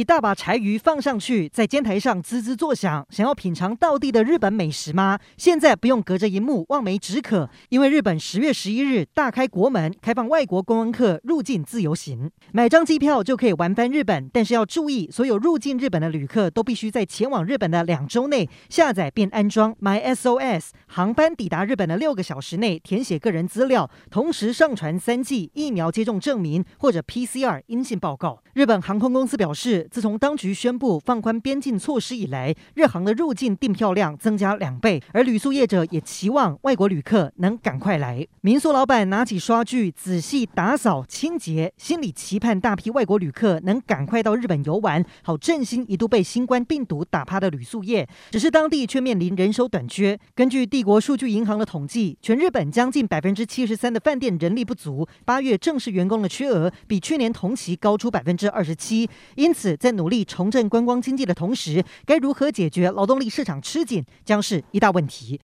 一大把柴鱼放上去，在煎台上滋滋作响。想要品尝道地的日本美食吗？现在不用隔着荧幕望梅止渴，因为日本十月十一日大开国门，开放外国观光客入境自由行，买张机票就可以玩翻日本。但是要注意，所有入境日本的旅客都必须在前往日本的两周内下载并安装 MySOS，航班抵达日本的六个小时内填写个人资料，同时上传三剂疫苗接种证明或者 PCR 阴性报告。日本航空公司表示，自从当局宣布放宽边境措施以来，日航的入境订票量增加两倍，而旅宿业者也期望外国旅客能赶快来。民宿老板拿起刷具仔细打扫清洁，心里期盼大批外国旅客能赶快到日本游玩，好振兴一度被新冠病毒打趴的旅宿业。只是当地却面临人手短缺。根据帝国数据银行的统计，全日本将近百分之七十三的饭店人力不足，八月正式员工的缺额比去年同期高出百分之二十七。因此在努力重振观光经济的同时，该如何解决劳动力市场吃紧，将是一大问题。